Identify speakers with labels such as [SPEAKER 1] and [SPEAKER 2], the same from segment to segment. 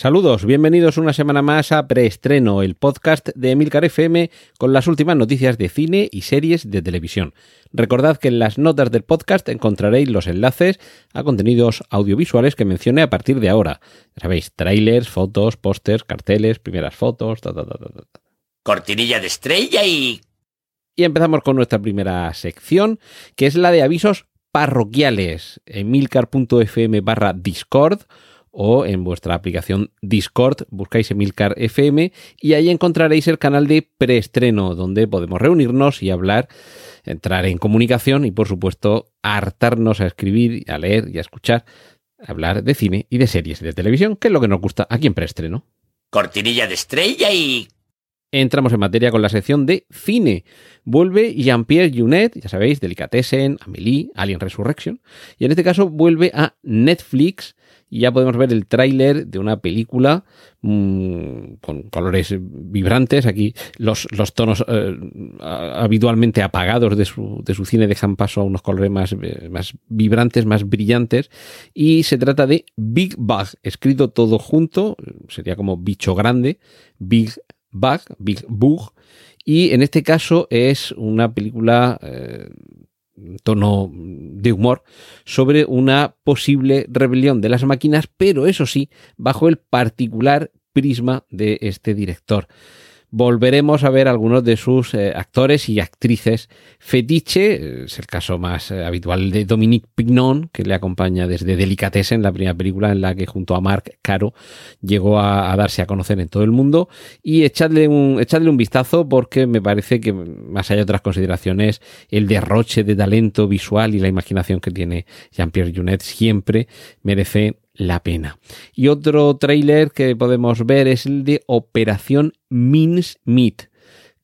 [SPEAKER 1] Saludos, bienvenidos una semana más a Preestreno, el podcast de Emilcar FM con las últimas noticias de cine y series de televisión. Recordad que en las notas del podcast encontraréis los enlaces a contenidos audiovisuales que mencioné a partir de ahora. Ya sabéis, trailers, fotos, pósters, carteles, primeras fotos, ta, ta, ta, ta.
[SPEAKER 2] Cortinilla de estrella y...
[SPEAKER 1] Y empezamos con nuestra primera sección, que es la de avisos parroquiales. Emilcar.fm barra Discord o en vuestra aplicación Discord buscáis Emilcar FM y ahí encontraréis el canal de preestreno donde podemos reunirnos y hablar, entrar en comunicación y por supuesto hartarnos a escribir, a leer y a escuchar, hablar de cine y de series de televisión, que es lo que nos gusta aquí en preestreno.
[SPEAKER 2] Cortinilla de estrella y...
[SPEAKER 1] Entramos en materia con la sección de cine. Vuelve Jean-Pierre Junet, ya sabéis, Delicatessen, Amélie, Alien Resurrection. Y en este caso vuelve a Netflix y ya podemos ver el tráiler de una película mmm, con colores vibrantes. Aquí los, los tonos eh, habitualmente apagados de su, de su, cine dejan paso a unos colores más, eh, más vibrantes, más brillantes. Y se trata de Big Bug, escrito todo junto, sería como bicho grande, Big Bug, Big Bug. Y en este caso es una película eh, tono de humor sobre una posible rebelión de las máquinas, pero eso sí, bajo el particular prisma de este director. Volveremos a ver algunos de sus eh, actores y actrices. Fetiche, es el caso más eh, habitual de Dominique Pignon, que le acompaña desde Delicatessen, la primera película en la que junto a Mark Caro llegó a, a darse a conocer en todo el mundo, y echadle un, echadle un vistazo porque me parece que, más allá de otras consideraciones, el derroche de talento visual y la imaginación que tiene Jean-Pierre Junet siempre merece la pena. Y otro tráiler que podemos ver es el de Operación Mincemeat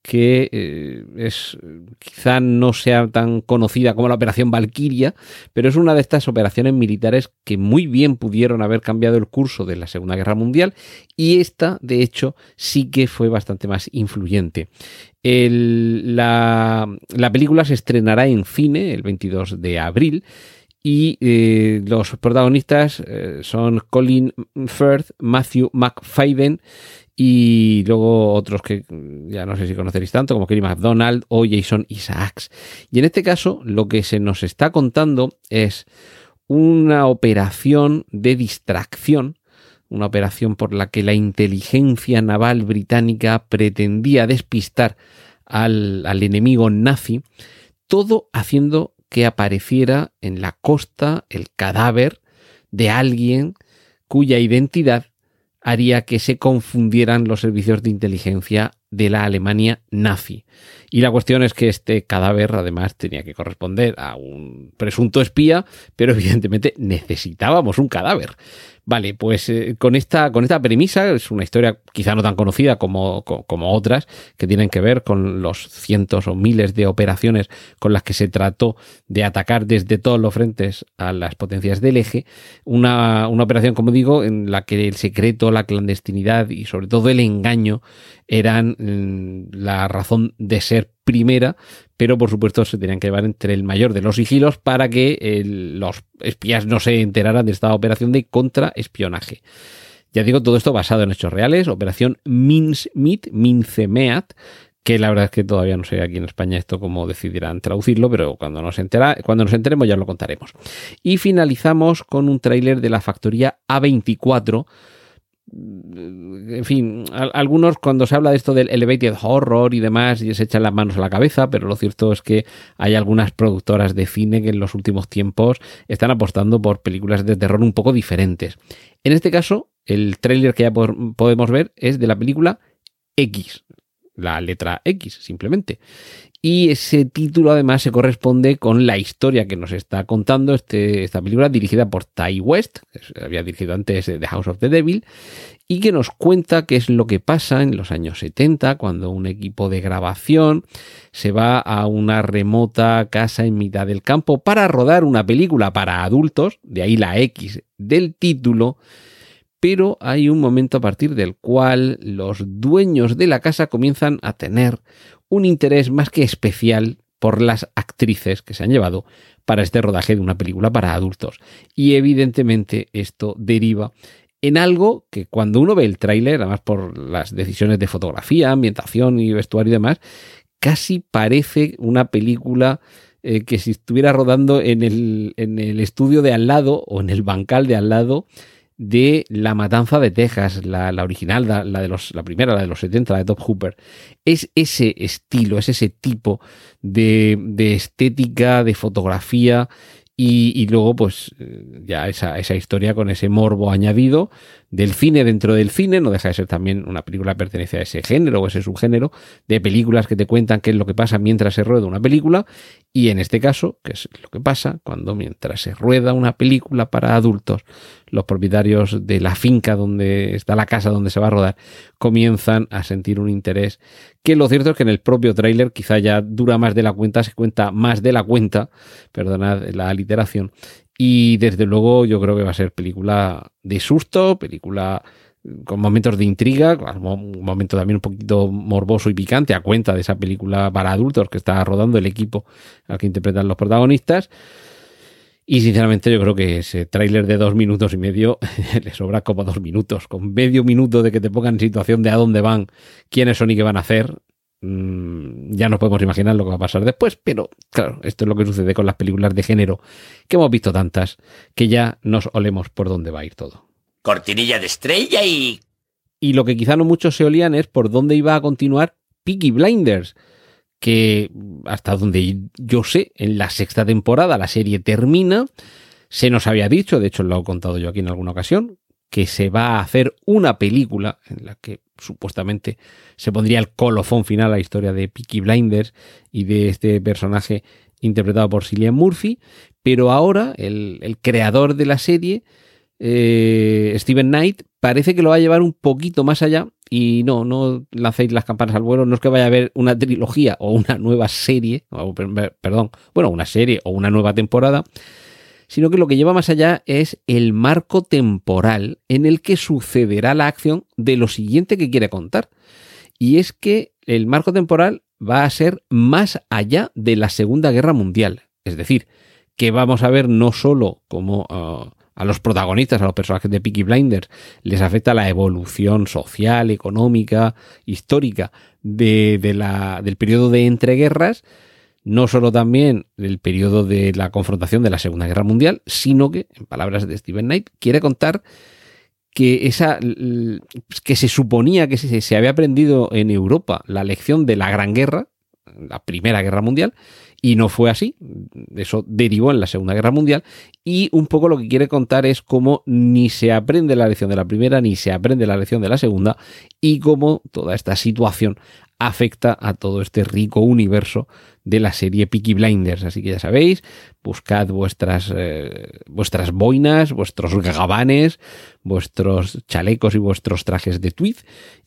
[SPEAKER 1] que eh, es quizá no sea tan conocida como la operación Valkyria, pero es una de estas operaciones militares que muy bien pudieron haber cambiado el curso de la Segunda Guerra Mundial y esta, de hecho, sí que fue bastante más influyente. La, la película se estrenará en cine el 22 de abril y eh, los protagonistas eh, son Colin Firth, Matthew McFadden y luego otros que ya no sé si conoceréis tanto, como Kelly MacDonald o Jason Isaacs. Y en este caso, lo que se nos está contando es una operación de distracción, una operación por la que la inteligencia naval británica pretendía despistar al, al enemigo nazi, todo haciendo que apareciera en la costa el cadáver de alguien cuya identidad haría que se confundieran los servicios de inteligencia de la Alemania nazi. Y la cuestión es que este cadáver además tenía que corresponder a un presunto espía, pero evidentemente necesitábamos un cadáver. Vale, pues eh, con, esta, con esta premisa, es una historia quizá no tan conocida como, como, como, otras, que tienen que ver con los cientos o miles de operaciones con las que se trató de atacar desde todos los frentes a las potencias del eje. Una, una operación, como digo, en la que el secreto, la clandestinidad y sobre todo el engaño eran mm, la razón de ser primera, pero por supuesto se tenían que llevar entre el mayor de los sigilos para que los espías no se enteraran de esta operación de contraespionaje. Ya digo, todo esto basado en hechos reales, operación Mincemeat, Mincemeat, que la verdad es que todavía no sé aquí en España esto cómo decidirán traducirlo, pero cuando nos, entera, cuando nos enteremos ya lo contaremos. Y finalizamos con un tráiler de la factoría A24, en fin, algunos cuando se habla de esto del elevated horror y demás y se echan las manos a la cabeza, pero lo cierto es que hay algunas productoras de cine que en los últimos tiempos están apostando por películas de terror un poco diferentes. En este caso, el tráiler que ya podemos ver es de la película X, la letra X simplemente. Y ese título además se corresponde con la historia que nos está contando este, esta película dirigida por Ty West, que había dirigido antes The House of the Devil, y que nos cuenta qué es lo que pasa en los años 70 cuando un equipo de grabación se va a una remota casa en mitad del campo para rodar una película para adultos, de ahí la X del título, pero hay un momento a partir del cual los dueños de la casa comienzan a tener un interés más que especial por las actrices que se han llevado para este rodaje de una película para adultos. Y evidentemente esto deriva en algo que cuando uno ve el tráiler, además por las decisiones de fotografía, ambientación y vestuario y demás, casi parece una película eh, que si estuviera rodando en el, en el estudio de al lado o en el bancal de al lado de La Matanza de Texas, la, original, la, de los, la primera, la de los 70, la de Top Hooper. Es ese estilo, es ese tipo de, de estética, de fotografía y, luego, pues, eh, ya esa, esa, historia con ese morbo añadido del cine dentro del cine, no deja de ser también una película que pertenece a ese género o ese subgénero, de películas que te cuentan qué es lo que pasa mientras se rueda una película, y en este caso, qué es lo que pasa cuando mientras se rueda una película para adultos, los propietarios de la finca donde está la casa donde se va a rodar comienzan a sentir un interés que lo cierto es que en el propio tráiler quizá ya dura más de la cuenta, se cuenta más de la cuenta, perdonad la literación, y desde luego yo creo que va a ser película de susto, película con momentos de intriga, un momento también un poquito morboso y picante a cuenta de esa película para adultos que está rodando el equipo al que interpretan los protagonistas. Y sinceramente yo creo que ese tráiler de dos minutos y medio le sobra como dos minutos. Con medio minuto de que te pongan en situación de a dónde van, quiénes son y qué van a hacer, ya nos podemos imaginar lo que va a pasar después. Pero claro, esto es lo que sucede con las películas de género, que hemos visto tantas, que ya nos olemos por dónde va a ir todo.
[SPEAKER 2] Cortinilla de estrella y...
[SPEAKER 1] Y lo que quizá no muchos se olían es por dónde iba a continuar Peaky Blinders que hasta donde yo sé, en la sexta temporada la serie termina. Se nos había dicho, de hecho lo he contado yo aquí en alguna ocasión, que se va a hacer una película en la que supuestamente se pondría el colofón final a la historia de Peaky Blinders y de este personaje interpretado por Cillian Murphy, pero ahora el, creador de la serie eh, Steven Knight parece que lo va a llevar un poquito más allá y no, no lancéis las campanas al vuelo, no es que vaya a haber una trilogía o una nueva serie, perdón, bueno, una serie o una nueva temporada, sino que lo que lleva más allá es el marco temporal en el que sucederá la acción de lo siguiente que quiere contar. Y es que el marco temporal va a ser más allá de la Segunda Guerra Mundial. Es decir, que vamos a ver no solo como... Ah, a los protagonistas, a los personajes de Peaky Blinders, les afecta la evolución social, económica, histórica de, la, del periodo de entreguerras, no solo también el periodo de la confrontación de la Segunda Guerra Mundial, sino que, en palabras de Stephen Knight, quiere contar que esa que se suponía que se, se había aprendido en Europa la lección de la Gran Guerra, la Primera Guerra Mundial, y no fue así. Eso derivó en la Segunda Guerra Mundial. Y un poco lo que quiere contar es cómo ni se aprende la lección de la primera, ni se aprende la lección de la segunda, y cómo toda esta situación afecta a todo este rico universo de la serie Peaky Blinders. Así que ya sabéis, buscad vuestras, eh, vuestras boinas, vuestros gabanes, vuestros chalecos y vuestros trajes de tweed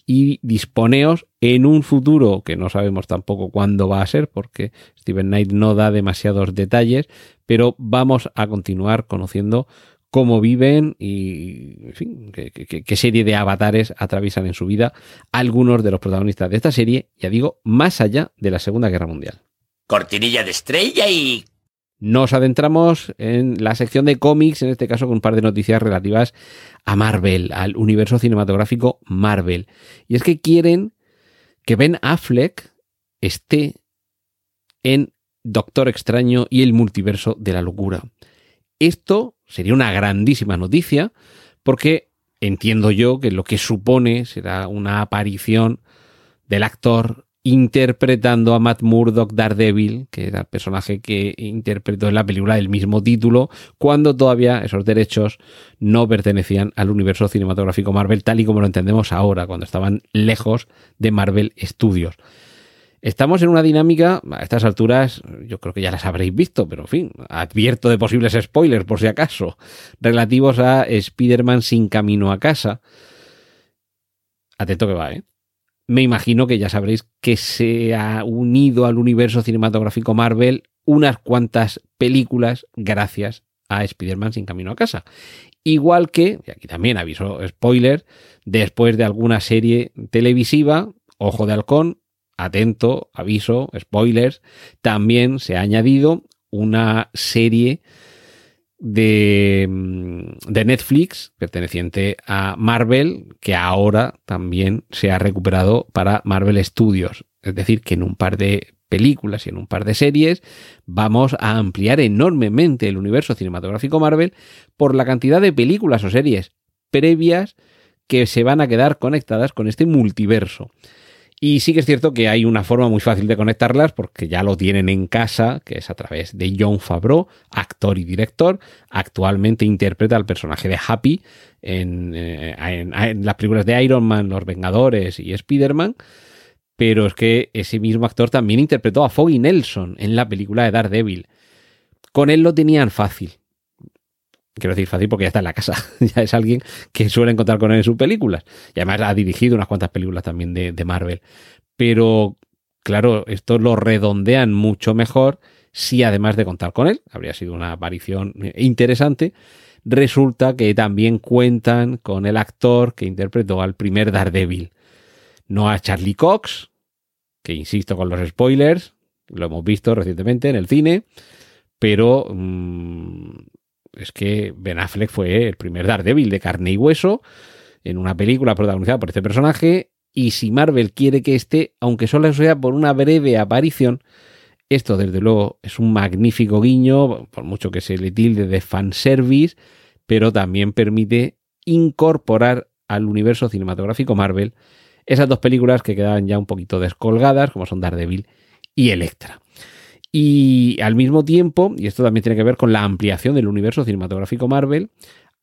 [SPEAKER 1] y disponeos en un futuro que no sabemos tampoco cuándo va a ser porque Steven Knight no da demasiados detalles, pero vamos a continuar conociendo cómo viven y en fin, qué, serie de avatares atraviesan en su vida algunos de los protagonistas de esta serie, ya digo, más allá de la Segunda Guerra Mundial.
[SPEAKER 2] Cortinilla de estrella y...
[SPEAKER 1] Nos adentramos en la sección de cómics, en este caso con un par de noticias relativas a Marvel, al universo cinematográfico Marvel. Y es que quieren que Ben Affleck esté en Doctor Extraño y el multiverso de la locura. Esto sería una grandísima noticia porque entiendo yo que lo que supone será una aparición del actor interpretando a Matt Murdock Daredevil, que era el personaje que interpretó en la película del mismo título, cuando todavía esos derechos no pertenecían al universo cinematográfico Marvel, tal y como lo entendemos ahora, cuando estaban lejos de Marvel Studios. Estamos en una dinámica, a estas alturas yo creo que ya las habréis visto, pero en fin, advierto de posibles spoilers por si acaso, relativos a Spider-Man sin camino a casa. Atento que va, ¿eh? Me imagino que ya sabréis que se ha unido al universo cinematográfico Marvel unas cuantas películas gracias a Spider-Man sin camino a casa. Igual que, y aquí también aviso spoiler, después de alguna serie televisiva, Ojo de Halcón, atento, aviso, spoilers, también se ha añadido una serie de, mm, de, Netflix perteneciente a Marvel que ahora también se ha recuperado para Marvel Studios. Es decir, que en un par de películas y en un par de series vamos a ampliar enormemente el universo cinematográfico Marvel por la cantidad de películas o series previas que se van a quedar conectadas con este multiverso. Y sí que es cierto que hay una forma muy fácil de conectarlas porque ya lo tienen en casa, que es a través de John Favreau, actor y director. Actualmente interpreta al personaje de Happy en, eh, en, las películas de Iron Man, Los Vengadores y Spider-Man. Pero es que ese mismo actor también interpretó a Foggy Nelson en la película de Daredevil. Con él lo tenían fácil quiero decir fácil porque ya está en la casa, ya es alguien que suele encontrar con él en sus películas. Y además ha dirigido unas cuantas películas también de, Marvel. Pero, claro, esto lo redondean mucho mejor si además de contar con él, habría sido una aparición interesante, resulta que también cuentan con el actor que interpretó al primer Daredevil. No a Charlie Cox, que insisto con los spoilers, lo hemos visto recientemente en el cine, pero mmm, es que Ben Affleck fue el primer Daredevil de carne y hueso en una película protagonizada por este personaje y si Marvel quiere que esté, aunque solo sea por una breve aparición, esto desde luego es un magnífico guiño, por mucho que se le tilde de fanservice, pero también permite incorporar al universo cinematográfico Marvel esas dos películas que quedaban ya un poquito descolgadas, como son Daredevil y Electra. Y al mismo tiempo, y esto también tiene que ver con la ampliación del universo cinematográfico Marvel,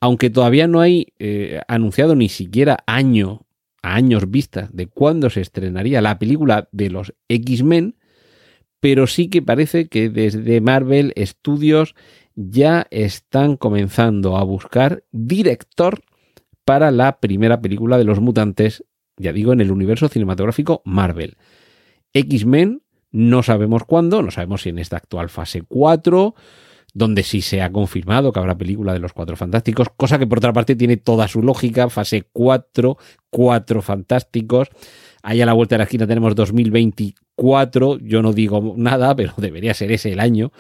[SPEAKER 1] aunque todavía no hay eh, anunciado ni siquiera año a años vista de cuándo se estrenaría la película de los X-Men, pero sí que parece que desde Marvel Studios ya están comenzando a buscar director para la primera película de los mutantes, ya digo, en el universo cinematográfico Marvel. X-Men no sabemos cuándo, no sabemos si en esta actual fase 4, donde sí se ha confirmado que habrá película de los Cuatro Fantásticos, cosa que por otra parte tiene toda su lógica, fase 4, Cuatro Fantásticos. Ahí a la vuelta de la esquina tenemos 2024, yo no digo nada, pero debería ser ese el año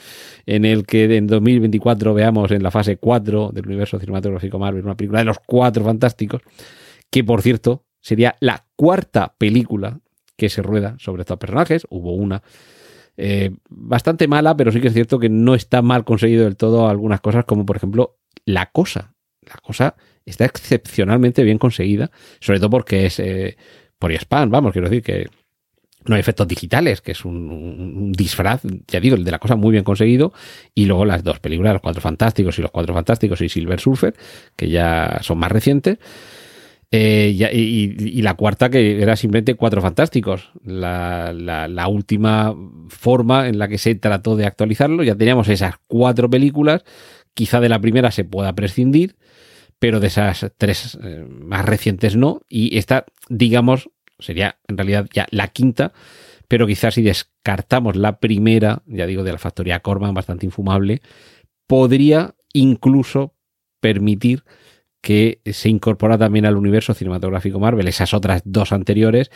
[SPEAKER 1] en el que en 2024 veamos en la fase 4 del universo cinematográfico Marvel una película de los Cuatro Fantásticos, que por cierto sería la cuarta película que se rueda sobre estos personajes. Hubo una eh, bastante mala, pero sí que es cierto que no está mal conseguido del todo algunas cosas, como por ejemplo la cosa. La cosa está excepcionalmente bien conseguida, sobre todo porque es eh, por spam, vamos, quiero decir que no hay efectos digitales, que es un, disfraz, ya digo, el de la cosa muy bien conseguido, y luego las dos películas, Los Cuatro Fantásticos y Los Cuatro Fantásticos y Silver Surfer, que ya son más recientes, eh, y, la cuarta que era simplemente Cuatro Fantásticos, la, la, última forma en la que se trató de actualizarlo. Ya teníamos esas cuatro películas, quizá de la primera se pueda prescindir, pero de esas tres eh, más recientes no. Y esta, digamos, sería en realidad ya la quinta, pero quizás si descartamos la primera, ya digo, de la factoría Corman, bastante infumable, podría incluso permitir que se incorpora también al universo cinematográfico Marvel, esas otras dos anteriores,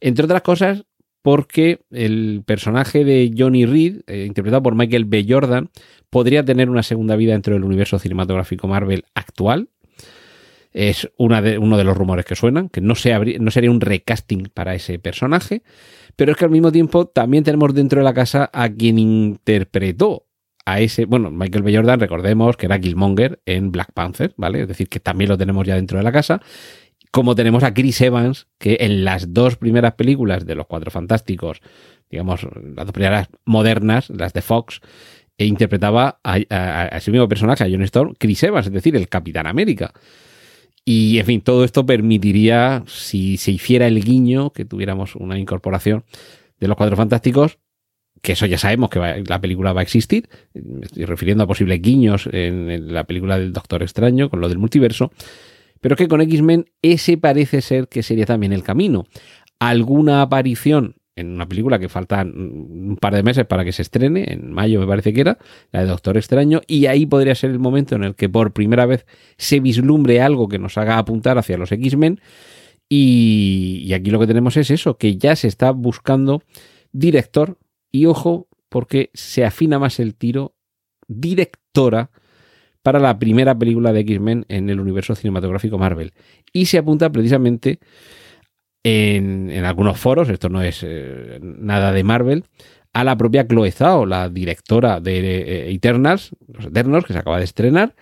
[SPEAKER 1] entre otras cosas porque el personaje de Johnny Reed, eh, interpretado por Michael B. Jordan, podría tener una segunda vida dentro del universo cinematográfico Marvel actual. Es uno de los rumores que suenan, que no sería un recasting para ese personaje, pero es que al mismo tiempo también tenemos dentro de la casa a quien interpretó a ese, bueno, Michael B. Jordan, recordemos que era Killmonger en Black Panther, ¿vale? Es decir, que también lo tenemos ya dentro de la casa. Como tenemos a Chris Evans, que en las dos primeras películas de los Cuatro Fantásticos, digamos, las dos primeras modernas, las de Fox, e interpretaba a, ese mismo personaje, a John Storm, Chris Evans, es decir, el Capitán América. Y, en fin, todo esto permitiría, si se hiciera el guiño, que tuviéramos una incorporación de los Cuatro Fantásticos, que eso ya sabemos que la película va a existir. Me estoy refiriendo a posibles guiños en, la película del Doctor Extraño, con lo del multiverso. Pero que con X-Men ese parece ser que sería también el camino. Alguna aparición en una película que faltan un par de meses para que se estrene, en mayo me parece que era, la de Doctor Extraño, y ahí podría ser el momento en el que por primera vez se vislumbre algo que nos haga apuntar hacia los X-Men. Y aquí lo que tenemos es eso, que ya se está buscando director y ojo, porque se afina más el tiro, directora para la primera película de X-Men en el universo cinematográfico Marvel. Y se apunta precisamente en, en algunos foros, esto no es eh, nada de Marvel, a la propia Chloe Zhao, la directora de eh, Eternals, los Eternos, que se acaba de estrenar,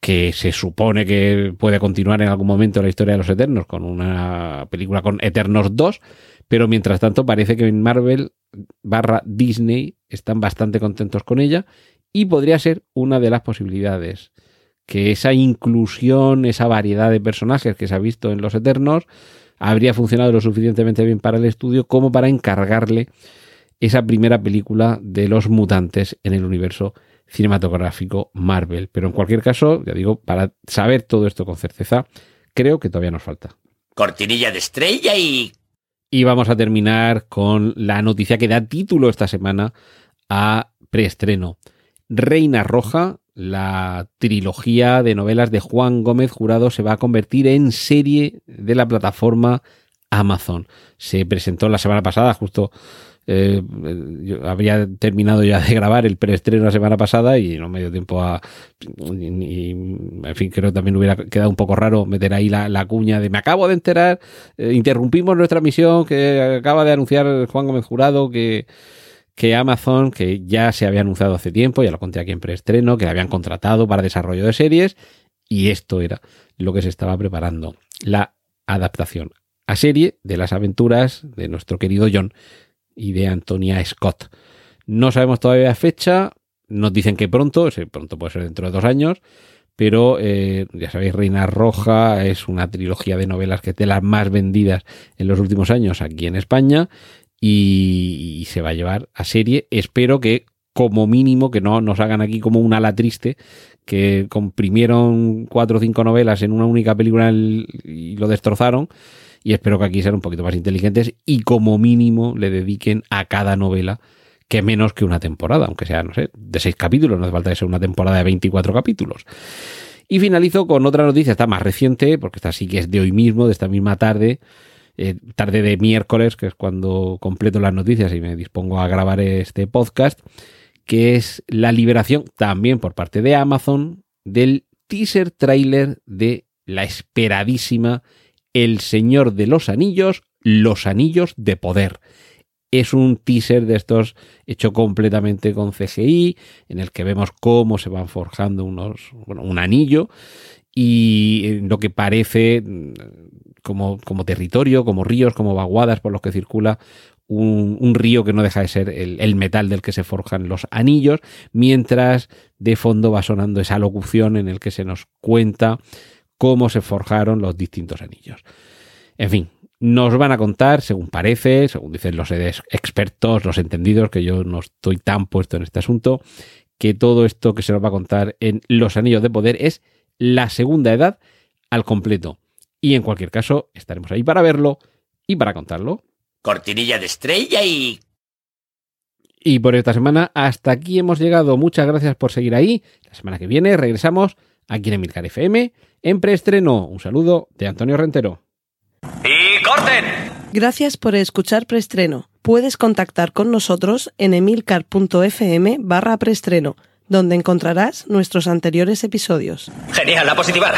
[SPEAKER 1] que se supone que puede continuar en algún momento la historia de los Eternos con una película con Eternos 2, pero mientras tanto parece que en Marvel barra Disney están bastante contentos con ella y podría ser una de las posibilidades que esa inclusión, esa variedad de personajes que se ha visto en Los Eternos habría funcionado lo suficientemente bien para el estudio como para encargarle esa primera película de los mutantes en el universo cinematográfico Marvel. Pero en cualquier caso, ya digo, para saber todo esto con certeza, creo que todavía nos falta.
[SPEAKER 2] Cortinilla de estrella y...
[SPEAKER 1] Y vamos a terminar con la noticia que da título esta semana a preestreno. Reina Roja, la trilogía de novelas de Juan Gómez Jurado, se va a convertir en serie de la plataforma Amazon. Se presentó la semana pasada, justo eh, yo había terminado ya de grabar el preestreno la semana pasada y no me dio tiempo a. ni- en fin, creo que también hubiera quedado un poco raro meter ahí la, la cuña de me acabo de enterar, eh, interrumpimos nuestra misión que acaba de anunciar Juan Gómez Jurado que que Amazon, que ya se había anunciado hace tiempo, ya lo conté aquí en preestreno, que la habían contratado para desarrollo de series, y esto era lo que se estaba preparando, la adaptación a serie de las aventuras de nuestro querido John y de Antonia Scott. No sabemos todavía fecha, nos dicen que pronto, pronto puede ser dentro de dos años, pero eh, ya sabéis, Reina Roja es una trilogía de novelas que es de las más vendidas en los últimos años aquí en España y, y se va a llevar a serie. Espero que como mínimo que no nos hagan aquí como un ala triste que comprimieron cuatro o cinco novelas en una única película el- y lo destrozaron y espero que aquí sean un poquito más inteligentes y como mínimo le dediquen a cada novela que menos que una temporada, aunque sea, no sé, de seis capítulos, no hace falta que sea una temporada de 24 capítulos. Y finalizo con otra noticia, está más reciente, porque esta sí que es de hoy mismo, de esta misma tarde, eh, tarde de miércoles, que es cuando completo las noticias y me dispongo a grabar este podcast, que es la liberación también por parte de Amazon del teaser trailer de la esperadísima El Señor de los Anillos, Los Anillos de Poder. Es un teaser de estos hecho completamente con CGI, en el que vemos cómo se van forjando unos, bueno, un anillo y en lo que parece mm, como, como territorio, como ríos, como vaguadas por los que circula un, un río que no deja de ser el, el metal del que se forjan los anillos, mientras de fondo va sonando esa locución en el que se nos cuenta cómo se forjaron los distintos anillos. En fin, nos van a contar, según parece, según dicen los expertos, los entendidos, que yo no estoy tan puesto en este asunto, que todo esto que se nos va a contar en Los Anillos de Poder es la segunda edad al completo. Y en cualquier caso, estaremos ahí para verlo y para contarlo.
[SPEAKER 2] Cortinilla de estrella y...
[SPEAKER 1] Y por esta semana, hasta aquí hemos llegado. Muchas gracias por seguir ahí. La semana que viene regresamos aquí en Emilcar FM en preestreno. Un saludo de Antonio Rentero.
[SPEAKER 2] ¡Y corten!
[SPEAKER 3] Gracias por escuchar Preestreno. Puedes contactar con nosotros en emilcar.fm barra preestreno, donde encontrarás nuestros anteriores episodios.
[SPEAKER 2] Genial, a positivar.